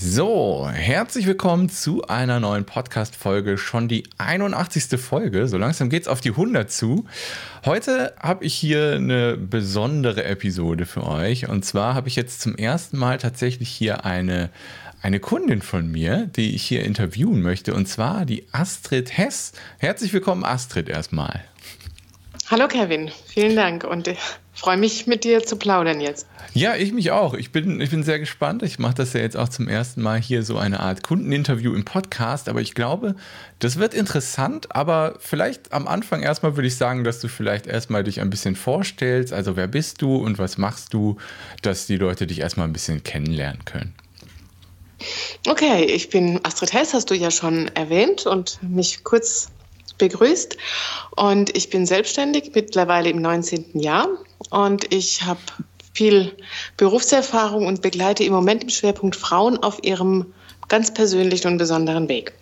So, herzlich willkommen zu einer neuen Podcast-Folge. Schon die 81. Folge. So langsam geht es auf die 100 zu. Heute habe ich hier eine besondere Episode für euch. Und zwar habe ich jetzt zum ersten Mal tatsächlich hier eine, eine Kundin von mir, die ich hier interviewen möchte. Und zwar die Astrid Hess. Herzlich willkommen, Astrid, erstmal. Hallo Kevin, vielen Dank und ich freue mich mit dir zu plaudern jetzt. Ja, ich mich auch. Ich bin, ich bin sehr gespannt. Ich mache das ja jetzt auch zum ersten Mal hier so eine Art Kundeninterview im Podcast, aber ich glaube, das wird interessant, aber vielleicht am Anfang erstmal würde ich sagen, dass du vielleicht erstmal dich ein bisschen vorstellst, also wer bist du und was machst du, dass die Leute dich erstmal ein bisschen kennenlernen können. Okay, ich bin Astrid Hess, hast du ja schon erwähnt und mich kurz begrüßt. Und ich bin selbstständig, mittlerweile im 19. Jahr. Und ich habe viel Berufserfahrung und begleite im Moment im Schwerpunkt Frauen auf ihrem ganz persönlichen und besonderen Weg.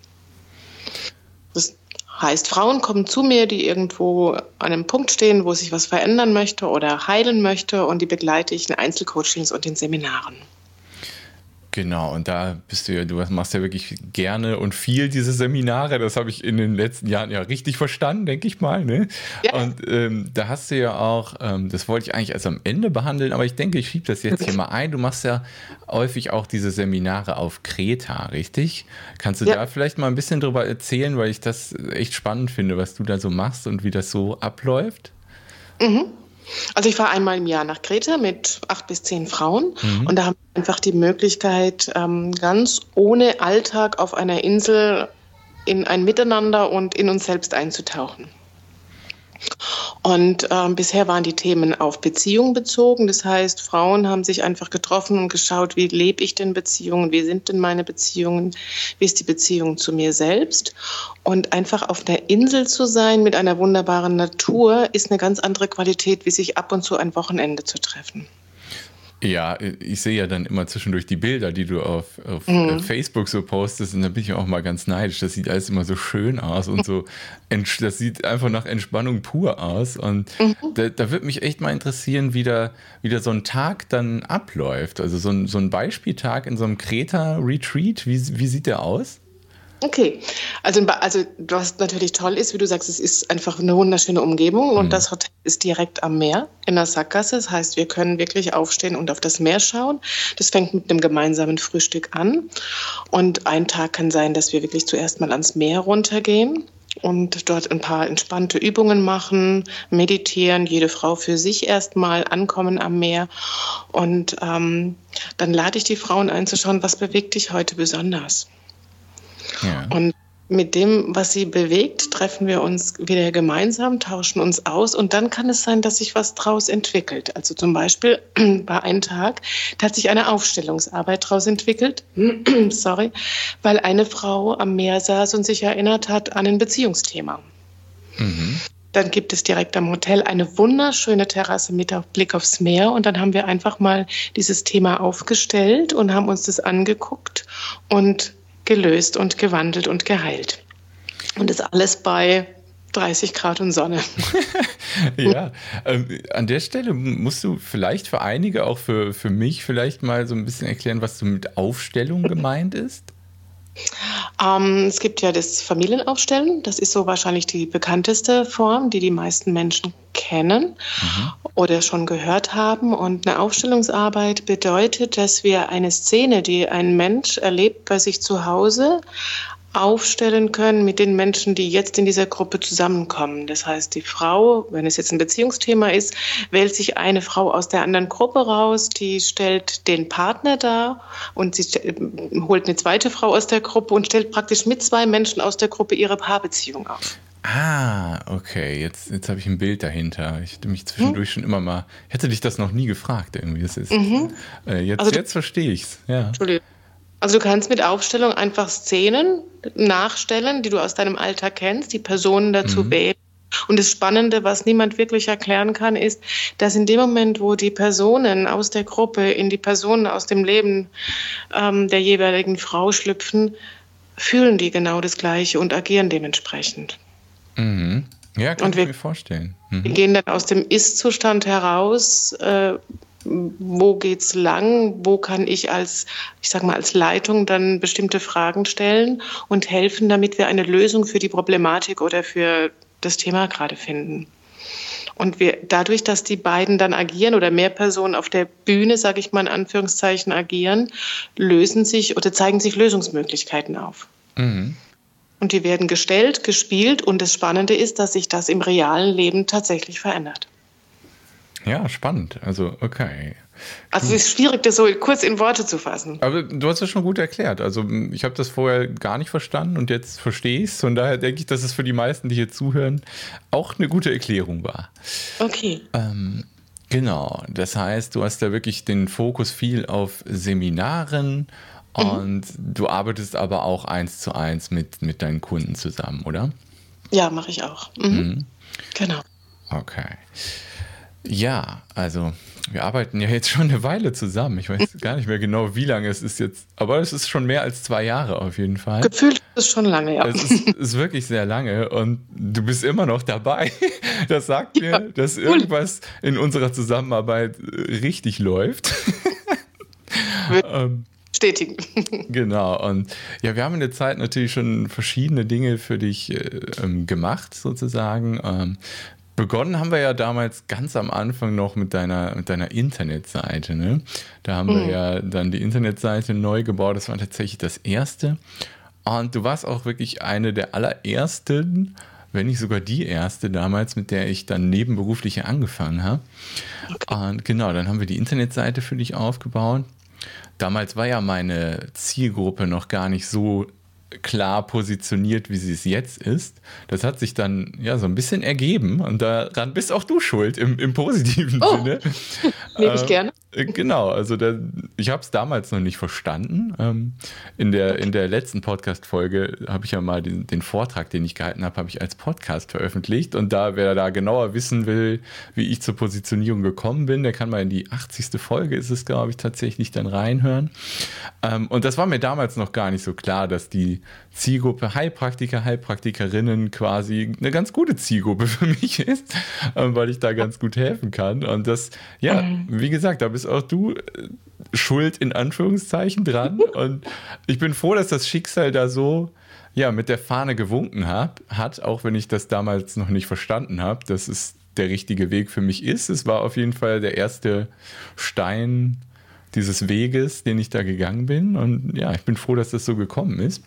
Das heißt, Frauen kommen zu mir, die irgendwo an einem Punkt stehen, wo sich was verändern möchte oder heilen möchte und die begleite ich in Einzelcoachings und in Seminaren. Genau, und da bist du ja, du machst ja wirklich gerne und viel diese Seminare. Das habe ich in den letzten Jahren ja richtig verstanden, denke ich mal. Ne? Ja. Und ähm, da hast du ja auch, ähm, das wollte ich eigentlich erst am Ende behandeln, aber ich denke, ich schiebe das jetzt hier mal ein. Du machst ja häufig auch diese Seminare auf Kreta, richtig? Kannst du ja. da vielleicht mal ein bisschen drüber erzählen, weil ich das echt spannend finde, was du da so machst und wie das so abläuft? Mhm. Also ich fahre einmal im Jahr nach Kreta mit acht bis zehn Frauen mhm. und da haben wir einfach die Möglichkeit, ähm, ganz ohne Alltag auf einer Insel in ein Miteinander und in uns selbst einzutauchen. Und ähm, bisher waren die Themen auf Beziehungen bezogen. Das heißt, Frauen haben sich einfach getroffen und geschaut, wie lebe ich denn Beziehungen, wie sind denn meine Beziehungen, wie ist die Beziehung zu mir selbst. Und einfach auf einer Insel zu sein mit einer wunderbaren Natur ist eine ganz andere Qualität, wie sich ab und zu ein Wochenende zu treffen. Ja, ich sehe ja dann immer zwischendurch die Bilder, die du auf, auf mhm. Facebook so postest und da bin ich auch mal ganz neidisch. Das sieht alles immer so schön aus und so, das sieht einfach nach Entspannung pur aus. Und mhm. da, da würde mich echt mal interessieren, wie da, wie da so ein Tag dann abläuft. Also so ein, so ein Beispieltag in so einem Kreta-Retreat, wie, wie sieht der aus? Okay, also, also was natürlich toll ist, wie du sagst, es ist einfach eine wunderschöne Umgebung und mhm. das Hotel ist direkt am Meer in der Sackgasse. Das heißt, wir können wirklich aufstehen und auf das Meer schauen. Das fängt mit einem gemeinsamen Frühstück an und ein Tag kann sein, dass wir wirklich zuerst mal ans Meer runtergehen und dort ein paar entspannte Übungen machen, meditieren, jede Frau für sich erstmal ankommen am Meer. Und ähm, dann lade ich die Frauen einzuschauen, was bewegt dich heute besonders. Ja. Und mit dem, was sie bewegt, treffen wir uns wieder gemeinsam, tauschen uns aus und dann kann es sein, dass sich was draus entwickelt. Also zum Beispiel bei einem Tag, da hat sich eine Aufstellungsarbeit draus entwickelt, sorry, weil eine Frau am Meer saß und sich erinnert hat an ein Beziehungsthema. Mhm. Dann gibt es direkt am Hotel eine wunderschöne Terrasse mit Blick aufs Meer und dann haben wir einfach mal dieses Thema aufgestellt und haben uns das angeguckt und gelöst und gewandelt und geheilt. Und das alles bei 30 Grad und Sonne. ja, ähm, an der Stelle musst du vielleicht für einige, auch für, für mich, vielleicht mal so ein bisschen erklären, was so mit Aufstellung gemeint ist. Ähm, es gibt ja das Familienaufstellen. Das ist so wahrscheinlich die bekannteste Form, die die meisten Menschen kennen mhm. oder schon gehört haben. Und eine Aufstellungsarbeit bedeutet, dass wir eine Szene, die ein Mensch erlebt bei sich zu Hause, aufstellen können mit den Menschen, die jetzt in dieser Gruppe zusammenkommen. Das heißt, die Frau, wenn es jetzt ein Beziehungsthema ist, wählt sich eine Frau aus der anderen Gruppe raus, die stellt den Partner dar und sie holt eine zweite Frau aus der Gruppe und stellt praktisch mit zwei Menschen aus der Gruppe ihre Paarbeziehung auf. Ah, okay. Jetzt, jetzt habe ich ein Bild dahinter. Ich hätte mich zwischendurch hm? schon immer mal. Hätte dich das noch nie gefragt, irgendwie. Das ist, mhm. äh, jetzt also, jetzt verstehe ich es. Ja. Entschuldigung. Also du kannst mit Aufstellung einfach Szenen nachstellen, die du aus deinem Alltag kennst, die Personen dazu mhm. wählen. Und das Spannende, was niemand wirklich erklären kann, ist, dass in dem Moment, wo die Personen aus der Gruppe in die Personen aus dem Leben ähm, der jeweiligen Frau schlüpfen, fühlen die genau das Gleiche und agieren dementsprechend. Mhm. Ja, kann und ich wir, mir vorstellen. Mhm. Wir gehen dann aus dem Ist-Zustand heraus, äh, wo geht's lang, wo kann ich als, ich sag mal, als Leitung dann bestimmte Fragen stellen und helfen, damit wir eine Lösung für die Problematik oder für das Thema gerade finden. Und wir, dadurch, dass die beiden dann agieren oder mehr Personen auf der Bühne, sage ich mal in Anführungszeichen, agieren, lösen sich oder zeigen sich Lösungsmöglichkeiten auf. Mhm. Und die werden gestellt, gespielt und das Spannende ist, dass sich das im realen Leben tatsächlich verändert. Ja, spannend. Also, okay. Also es ist schwierig, das so kurz in Worte zu fassen. Aber du hast es schon gut erklärt. Also ich habe das vorher gar nicht verstanden und jetzt verstehe ich es. Von daher denke ich, dass es für die meisten, die hier zuhören, auch eine gute Erklärung war. Okay. Ähm, genau. Das heißt, du hast da wirklich den Fokus viel auf Seminaren. Und du arbeitest aber auch eins zu eins mit, mit deinen Kunden zusammen, oder? Ja, mache ich auch. Mhm. Mhm. Genau. Okay. Ja, also wir arbeiten ja jetzt schon eine Weile zusammen. Ich weiß gar nicht mehr genau, wie lange es ist jetzt, aber es ist schon mehr als zwei Jahre auf jeden Fall. Gefühlt ist es schon lange, ja. Es ist, ist, wirklich sehr lange und du bist immer noch dabei. Das sagt ja, mir, dass irgendwas in unserer Zusammenarbeit richtig läuft. ähm, Stetigen. genau. Und ja, wir haben in der Zeit natürlich schon verschiedene Dinge für dich äh, ähm, gemacht, sozusagen. Ähm, Begonnen haben wir ja damals ganz am Anfang noch mit deiner, mit deiner Internetseite. Ne? Da haben mhm. wir ja dann die Internetseite neu gebaut. Das war tatsächlich das erste. Und du warst auch wirklich eine der allerersten, wenn nicht sogar die erste damals, mit der ich dann nebenberuflich angefangen habe. Okay. Und genau, dann haben wir die Internetseite für dich aufgebaut. Damals war ja meine Zielgruppe noch gar nicht so klar positioniert, wie sie es jetzt ist. Das hat sich dann ja so ein bisschen ergeben und daran bist auch du schuld im, im positiven oh. Sinne. Nehme ich äh, gerne. Genau, also da, ich habe es damals noch nicht verstanden. Ähm, in, der, in der letzten Podcast-Folge habe ich ja mal den, den, Vortrag, den ich gehalten habe, habe ich als Podcast veröffentlicht. Und da, wer da genauer wissen will, wie ich zur Positionierung gekommen bin, der kann mal in die 80. Folge, ist es, glaube ich, tatsächlich dann reinhören. Ähm, und das war mir damals noch gar nicht so klar, dass die Zielgruppe Heilpraktiker, Heilpraktikerinnen quasi eine ganz gute Zielgruppe für mich ist, ähm, weil ich da ganz gut helfen kann. Und das, ja, mhm. wie gesagt, da bist auch du äh, schuld in Anführungszeichen dran. Und ich bin froh, dass das Schicksal da so ja, mit der Fahne gewunken hab, hat, auch wenn ich das damals noch nicht verstanden habe, dass es der richtige Weg für mich ist. Es war auf jeden Fall der erste Stein dieses Weges, den ich da gegangen bin. Und ja, ich bin froh, dass das so gekommen ist.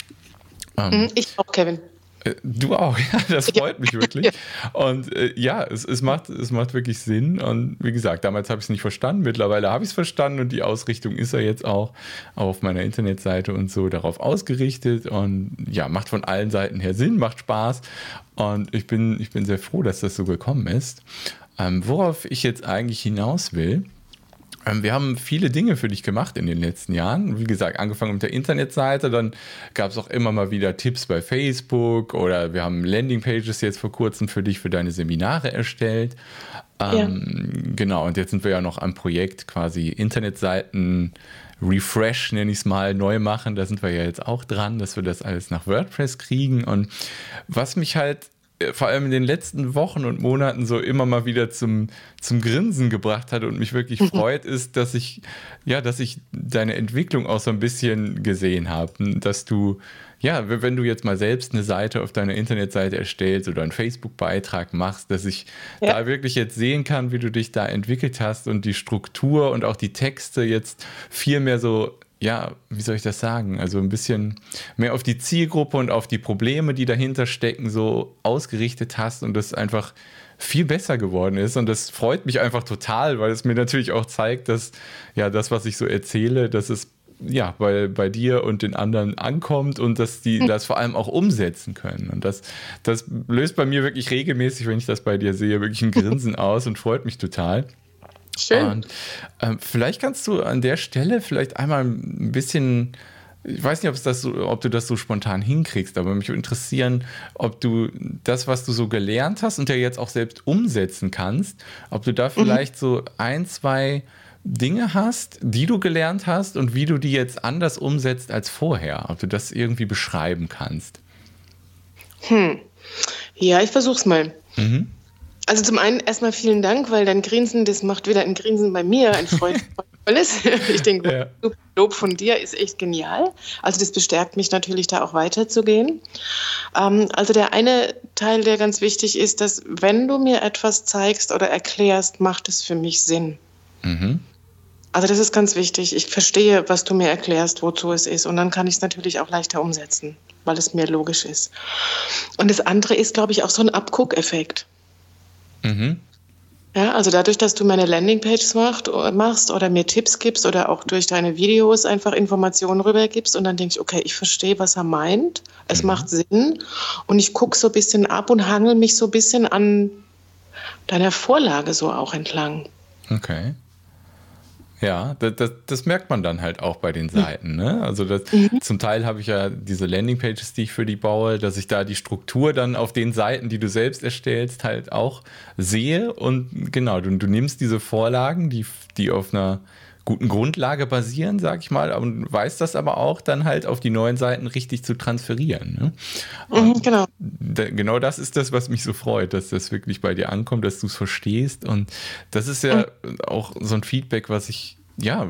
Ähm, mhm, ich auch, Kevin. Äh, du auch, ja, das freut mich wirklich. Und äh, ja, es, es, macht, es macht wirklich Sinn. Und wie gesagt, damals habe ich es nicht verstanden. Mittlerweile habe ich es verstanden und die Ausrichtung ist ja jetzt auch auf meiner Internetseite und so darauf ausgerichtet. Und ja, macht von allen Seiten her Sinn, macht Spaß. Und ich bin, ich bin sehr froh, dass das so gekommen ist. Ähm, worauf ich jetzt eigentlich hinaus will, wir haben viele Dinge für dich gemacht in den letzten Jahren. Wie gesagt, angefangen mit der Internetseite, dann gab es auch immer mal wieder Tipps bei Facebook oder wir haben Landingpages jetzt vor kurzem für dich für deine Seminare erstellt. Ja. Ähm, genau, und jetzt sind wir ja noch am Projekt quasi Internetseiten Refresh, nenne ich es mal, neu machen. Da sind wir ja jetzt auch dran, dass wir das alles nach WordPress kriegen. Und was mich halt vor allem in den letzten Wochen und Monaten so immer mal wieder zum, zum Grinsen gebracht hat und mich wirklich freut, ist, dass ich, ja, dass ich deine Entwicklung auch so ein bisschen gesehen habe. Dass du, ja, wenn du jetzt mal selbst eine Seite auf deiner Internetseite erstellst oder einen Facebook-Beitrag machst, dass ich ja. da wirklich jetzt sehen kann, wie du dich da entwickelt hast und die Struktur und auch die Texte jetzt viel mehr so ja, wie soll ich das sagen? Also ein bisschen mehr auf die Zielgruppe und auf die Probleme, die dahinter stecken, so ausgerichtet hast und das einfach viel besser geworden ist. Und das freut mich einfach total, weil es mir natürlich auch zeigt, dass ja das, was ich so erzähle, dass es ja bei, bei dir und den anderen ankommt und dass die hm. das vor allem auch umsetzen können. Und das, das löst bei mir wirklich regelmäßig, wenn ich das bei dir sehe, wirklich ein Grinsen aus und freut mich total. Schön. Und, ähm, vielleicht kannst du an der Stelle vielleicht einmal ein bisschen ich weiß nicht, ob, das so, ob, du das so spontan hinkriegst, aber mich würde interessieren, ob du das, was du so gelernt hast und ja jetzt auch selbst umsetzen kannst, ob du da mhm. vielleicht mhm. so ein, zwei Dinge hast, die du gelernt hast und wie du die jetzt anders umsetzt als vorher, ob du das irgendwie beschreiben kannst. Hm. Ja, ich versuch's mal. Mhm. Also zum einen erstmal vielen Dank, weil dein Grinsen, das macht wieder ein Grinsen bei mir, ein freudvolles. ich denke, ja. Lob von dir ist echt genial. Also das bestärkt mich natürlich, da auch weiterzugehen. Ähm, also der eine Teil, der ganz wichtig ist, dass wenn du mir etwas zeigst oder erklärst, macht es für mich Sinn. Mhm. Also das ist ganz wichtig. Ich verstehe, was du mir erklärst, wozu es ist. Und dann kann ich es natürlich auch leichter umsetzen, weil es mir logisch ist. Und das andere ist, glaube ich, auch so ein Abguckeffekt. Mhm. Ja, also dadurch, dass du meine Landingpages macht, machst oder mir Tipps gibst oder auch durch deine Videos einfach Informationen rübergibst und dann denke ich, okay, ich verstehe, was er meint, es mhm. macht Sinn und ich gucke so ein bisschen ab und hangel mich so ein bisschen an deiner Vorlage so auch entlang. Okay. Ja, das, das, das, merkt man dann halt auch bei den Seiten. Ne? Also das, mhm. zum Teil habe ich ja diese Landingpages, die ich für die baue, dass ich da die Struktur dann auf den Seiten, die du selbst erstellst, halt auch sehe. Und genau, du, du nimmst diese Vorlagen, die, die auf einer guten Grundlage basieren, sag ich mal, und weiß das aber auch dann halt auf die neuen Seiten richtig zu transferieren. Ne? Mhm, genau. genau das ist das, was mich so freut, dass das wirklich bei dir ankommt, dass du es verstehst. Und das ist ja mhm. auch so ein Feedback, was ich ja,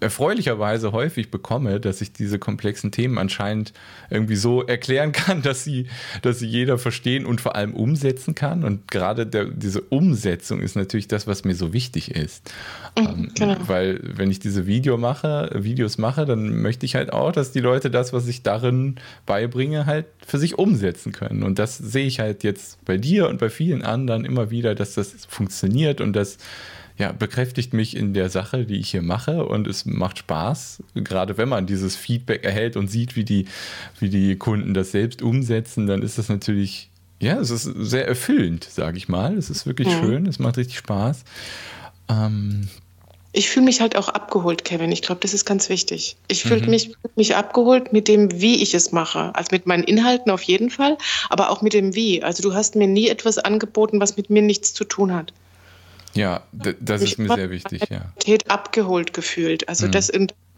erfreulicherweise häufig bekomme, dass ich diese komplexen Themen anscheinend irgendwie so erklären kann, dass sie, dass sie jeder verstehen und vor allem umsetzen kann. Und gerade der, diese Umsetzung ist natürlich das, was mir so wichtig ist. Mhm, ähm, genau. Weil wenn ich diese Video mache, Videos mache, dann möchte ich halt auch, dass die Leute das, was ich darin beibringe, halt für sich umsetzen können. Und das sehe ich halt jetzt bei dir und bei vielen anderen immer wieder, dass das funktioniert und dass ja, bekräftigt mich in der Sache, die ich hier mache und es macht Spaß, gerade wenn man dieses Feedback erhält und sieht, wie die, wie die Kunden das selbst umsetzen, dann ist das natürlich, ja, es ist sehr erfüllend, sage ich mal. Es ist wirklich mhm. schön, es macht richtig Spaß. Ähm, ich fühle mich halt auch abgeholt, Kevin. Ich glaube, das ist ganz wichtig. Ich fühle mhm. mich, mich abgeholt mit dem, wie ich es mache. Also mit meinen Inhalten auf jeden Fall, aber auch mit dem Wie. Also du hast mir nie etwas angeboten, was mit mir nichts zu tun hat. Ja, das ist mir sehr wichtig, ja. abgeholt gefühlt. Also mhm. das,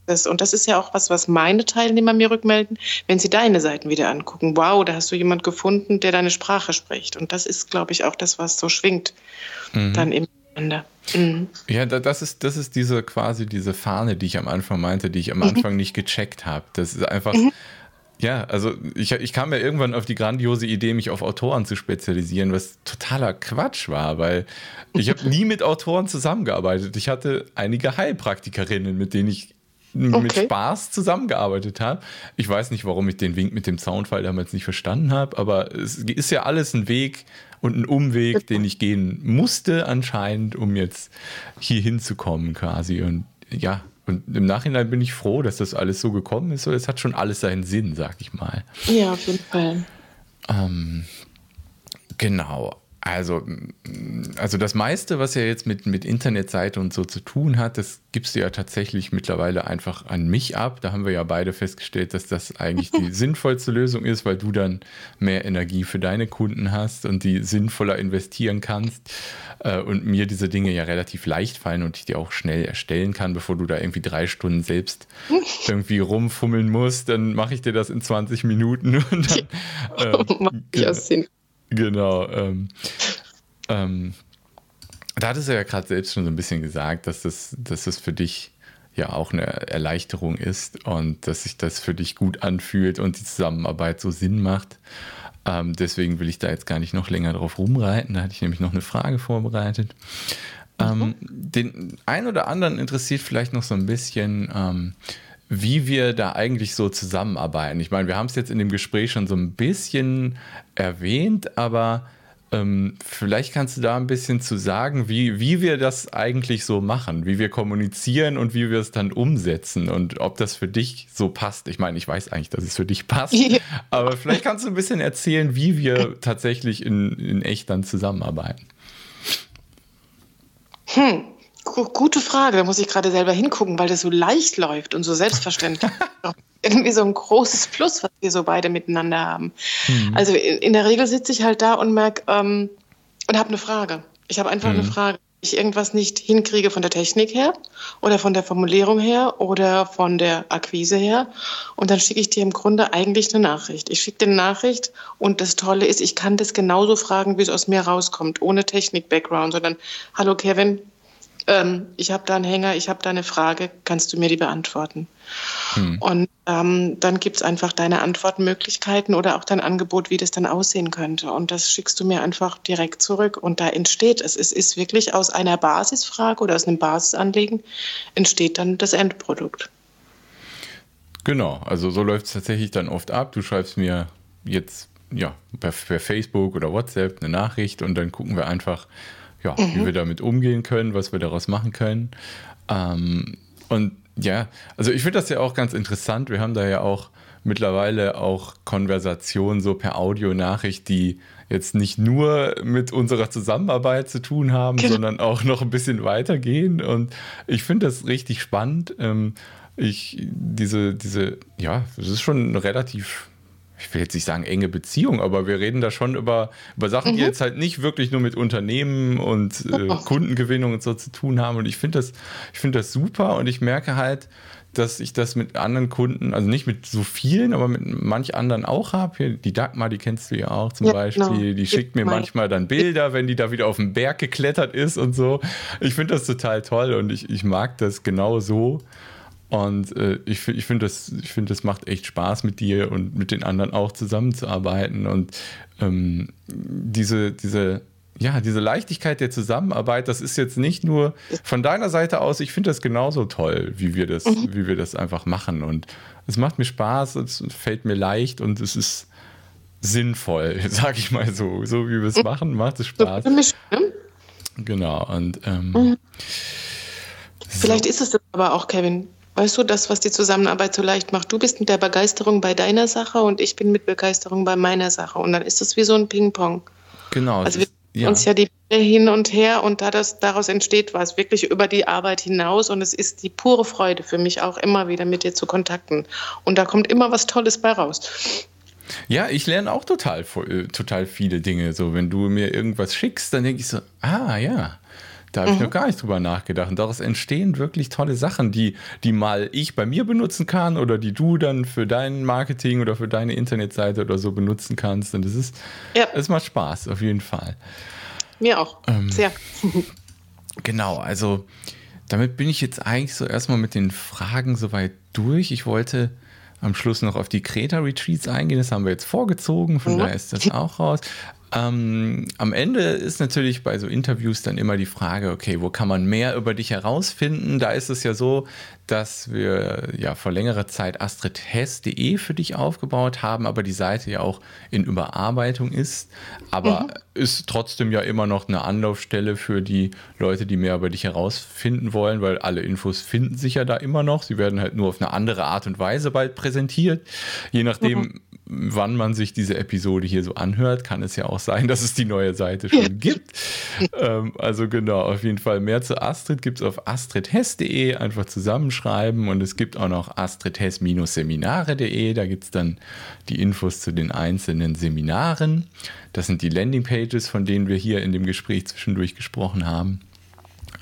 das, und das ist ja auch was, was meine Teilnehmer mir rückmelden, wenn sie deine Seiten wieder angucken. Wow, da hast du jemand gefunden, der deine Sprache spricht. Und das ist, glaube ich, auch das, was so schwingt mhm. dann im Ende. Mhm. Ja, das ist, das ist diese quasi diese Fahne, die ich am Anfang meinte, die ich am mhm. Anfang nicht gecheckt habe. Das ist einfach, mhm. Ja, also ich, ich kam ja irgendwann auf die grandiose Idee, mich auf Autoren zu spezialisieren, was totaler Quatsch war, weil ich habe nie mit Autoren zusammengearbeitet. Ich hatte einige Heilpraktikerinnen, mit denen ich okay. mit Spaß zusammengearbeitet habe. Ich weiß nicht, warum ich den Wink mit dem Soundfall damals nicht verstanden habe, aber es ist ja alles ein Weg und ein Umweg, den ich gehen musste anscheinend, um jetzt hier hinzukommen quasi. Und ja, und im Nachhinein bin ich froh, dass das alles so gekommen ist. Es hat schon alles seinen Sinn, sag ich mal. Ja, auf jeden Fall. Ähm, genau. Also, also das meiste, was ja jetzt mit, mit Internetseite und so zu tun hat, das gibst du ja tatsächlich mittlerweile einfach an mich ab. Da haben wir ja beide festgestellt, dass das eigentlich die sinnvollste Lösung ist, weil du dann mehr Energie für deine Kunden hast und die sinnvoller investieren kannst äh, und mir diese Dinge ja relativ leicht fallen und ich die auch schnell erstellen kann, bevor du da irgendwie drei Stunden selbst irgendwie rumfummeln musst, dann mache ich dir das in 20 Minuten und dann äh, ja, Sinn. Genau. Ähm, ähm, da hattest du ja gerade selbst schon so ein bisschen gesagt, dass das, dass das für dich ja auch eine Erleichterung ist und dass sich das für dich gut anfühlt und die Zusammenarbeit so Sinn macht. Ähm, deswegen will ich da jetzt gar nicht noch länger drauf rumreiten. Da hatte ich nämlich noch eine Frage vorbereitet. Ähm, mhm. den einen oder anderen interessiert vielleicht noch so ein bisschen, ähm, wie wir da eigentlich so zusammenarbeiten. Ich meine, wir haben es jetzt in dem Gespräch schon so ein bisschen erwähnt, aber ähm, vielleicht kannst du da ein bisschen zu sagen, wie, wie wir das eigentlich so machen, wie wir kommunizieren und wie wir es dann umsetzen und ob das für dich so passt. Ich meine, ich weiß eigentlich, dass es für dich passt, aber vielleicht kannst du ein bisschen erzählen, wie wir tatsächlich in, in echt dann zusammenarbeiten. Hm. Gute Frage, da muss ich gerade selber hingucken, weil das so leicht läuft und so selbstverständlich. Irgendwie so ein großes Plus, was wir so beide miteinander haben. Mhm. Also in, der Regel sitze ich halt da und merke ähm, und habe eine Frage. Ich habe einfach mhm. eine Frage. Ich ich irgendwas nicht hinkriege von der Technik her oder von der Formulierung her oder von der Akquise her. Und dann schicke ich dir im Grunde eigentlich eine Nachricht. Ich schicke dir eine Nachricht und das Tolle ist, ich kann das genauso fragen, wie es aus mir rauskommt, ohne Technik-Background, sondern Hallo Kevin, ähm, ich habe da einen Hänger, ich habe da eine Frage, kannst du mir die beantworten? Hm. Und ähm, dann gibt es einfach deine Antwortmöglichkeiten oder auch dein Angebot, wie das dann aussehen könnte. Und das schickst du mir einfach direkt zurück. Und da entsteht es. Es ist wirklich aus einer Basisfrage oder aus einem Basisanliegen entsteht dann das Endprodukt. Genau, also so läuft es tatsächlich dann oft ab. Du schreibst mir jetzt ja per, per Facebook oder WhatsApp eine Nachricht und dann gucken wir einfach, ja, mhm. wie wir damit umgehen können, was wir daraus machen können. Ähm, und ja, also ich finde das ja auch ganz interessant. Wir haben da ja auch mittlerweile auch Konversationen so per Audionachricht, die jetzt nicht nur mit unserer Zusammenarbeit zu tun haben, genau. sondern auch noch ein bisschen weitergehen. Und ich finde das richtig spannend. Ähm, ich, diese, diese, ja, das ist schon relativ ich will jetzt nicht sagen enge Beziehung, aber wir reden da schon über, über Sachen, mhm. die jetzt halt nicht wirklich nur mit Unternehmen und äh, Kundengewinnung und so zu tun haben. Und ich finde das, ich finde das super und ich merke halt, dass ich das mit anderen Kunden, also nicht mit so vielen, aber mit manch anderen auch habe. Die Dagmar, die kennst du ja auch zum ja, Beispiel, genau. die schickt mir manchmal dann Bilder, wenn die da wieder auf den Berg geklettert ist und so. Ich finde das total toll und ich, ich mag das genau so. Und äh, ich, ich finde, das, find, das macht echt Spaß mit dir und mit den anderen auch zusammenzuarbeiten. Und ähm, diese, diese, ja, diese Leichtigkeit der Zusammenarbeit, das ist jetzt nicht nur von deiner Seite aus, ich finde das genauso toll, wie wir das, mhm. wie wir das einfach machen. Und es macht mir Spaß, es fällt mir leicht und es ist sinnvoll, sag ich mal so. So wie wir es mhm. machen, macht es Spaß. So für mich, ne? Genau. Und ähm, mhm. Vielleicht so. ist es aber auch, Kevin. Weißt du, das, was die Zusammenarbeit so leicht macht. Du bist mit der Begeisterung bei deiner Sache und ich bin mit Begeisterung bei meiner Sache. Und dann ist das wie so ein Ping-Pong. Genau. Also wir ja. uns ja die Bälle hin und her und da das, daraus entsteht was wirklich über die Arbeit hinaus. Und es ist die pure Freude für mich auch immer wieder mit dir zu kontakten. Und da kommt immer was Tolles bei raus. Ja, ich lerne auch total, äh, total viele Dinge. So, wenn du mir irgendwas schickst, dann denke ich so, ah ja, da habe ich noch mhm. gar nicht drüber nachgedacht. Und daraus entstehen wirklich tolle Sachen, die, die mal ich bei mir benutzen kann oder die du dann für dein Marketing oder für deine Internetseite oder so benutzen kannst. Und das ist, ja. es macht Spaß, auf jeden Fall. Mir auch. Ähm, Sehr. Genau, also damit bin ich jetzt eigentlich so erstmal mit den Fragen soweit durch. Ich wollte am Schluss noch auf die Kreta-Retreats eingehen. Das haben wir jetzt vorgezogen, von mhm. daher ist das auch raus. Ähm, am Ende ist natürlich bei so Interviews dann immer die Frage, okay, wo kann man mehr über dich herausfinden? Da ist es ja so, dass wir ja vor längerer Zeit astridhess.de für dich aufgebaut haben, aber die Seite ja auch in Überarbeitung ist. Aber mhm. ist trotzdem ja immer noch eine Anlaufstelle für die Leute, die mehr über dich herausfinden wollen, weil alle Infos finden sich ja da immer noch. Sie werden halt nur auf eine andere Art und Weise bald präsentiert. Je nachdem, mhm wann man sich diese Episode hier so anhört, kann es ja auch sein, dass es die neue Seite schon gibt. ähm, also genau, auf jeden Fall mehr zu Astrid gibt es auf astridhess.de, einfach zusammenschreiben und es gibt auch noch astridhess-seminare.de, da gibt es dann die Infos zu den einzelnen Seminaren. Das sind die Landingpages, von denen wir hier in dem Gespräch zwischendurch gesprochen haben.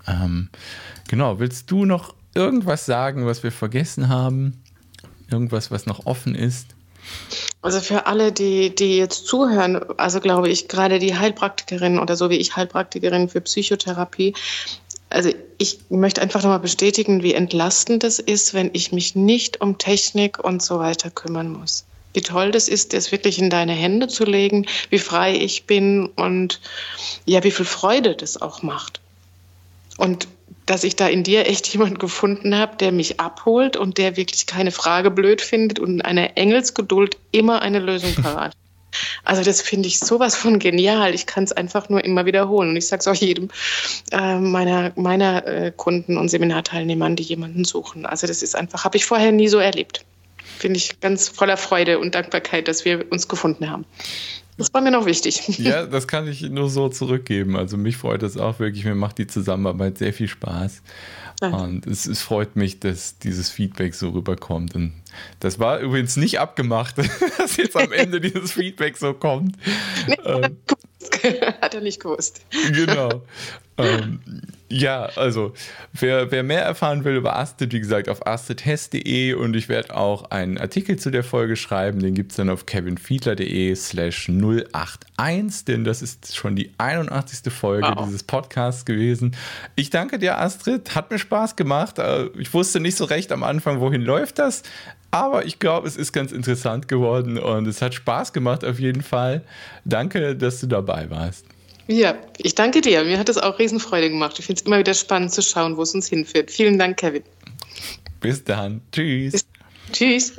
Ähm, genau, willst du noch irgendwas sagen, was wir vergessen haben? Irgendwas, was noch offen ist? Also für alle, die, die jetzt zuhören, also glaube ich, gerade die Heilpraktikerin oder so wie ich Heilpraktikerin für Psychotherapie, also ich möchte einfach nochmal bestätigen, wie entlastend es ist, wenn ich mich nicht um Technik und so weiter kümmern muss. Wie toll das ist, das wirklich in deine Hände zu legen, wie frei ich bin und ja, wie viel Freude das auch macht. Und dass ich da in dir echt jemanden gefunden habe, der mich abholt und der wirklich keine Frage blöd findet und in einer Engelsgeduld immer eine Lösung parat. Also das finde ich sowas von genial. Ich kann es einfach nur immer wiederholen. Und ich sage es auch jedem äh, meiner, meiner äh, Kunden und Seminarteilnehmern, die jemanden suchen. Also das ist einfach, habe ich vorher nie so erlebt. Finde ich ganz voller Freude und Dankbarkeit, dass wir uns gefunden haben. Das war mir noch wichtig. Ja, das kann ich nur so zurückgeben. Also mich freut es auch wirklich. Mir macht die Zusammenarbeit sehr viel Spaß. Danke. Und es, es, freut mich, dass dieses Feedback so rüberkommt. Und das war übrigens nicht abgemacht, dass jetzt am Ende dieses Feedback so kommt. Nee, ähm, Hat er nicht gewusst. Genau. ähm, ja, also wer, wer mehr erfahren will über Astrid, wie gesagt, auf astridhess.de und ich werde auch einen Artikel zu der Folge schreiben, den gibt es dann auf kevinfiedler.de slash 081, denn das ist schon die 81. Folge wow. dieses Podcasts gewesen. Ich danke dir, Astrid, hat mir Spaß gemacht. Äh, ich wusste nicht so recht am Anfang, wohin läuft das, aber ich glaube, es ist ganz interessant geworden und es hat Spaß gemacht auf jeden Fall. Danke, dass du dabei warst. Ja, ich danke dir. Mir hat es auch Riesenfreude gemacht. Ich finde es immer wieder spannend zu schauen, wo es uns hinführt. Vielen Dank, Kevin. Bis dann. Tschüss. Bis, tschüss.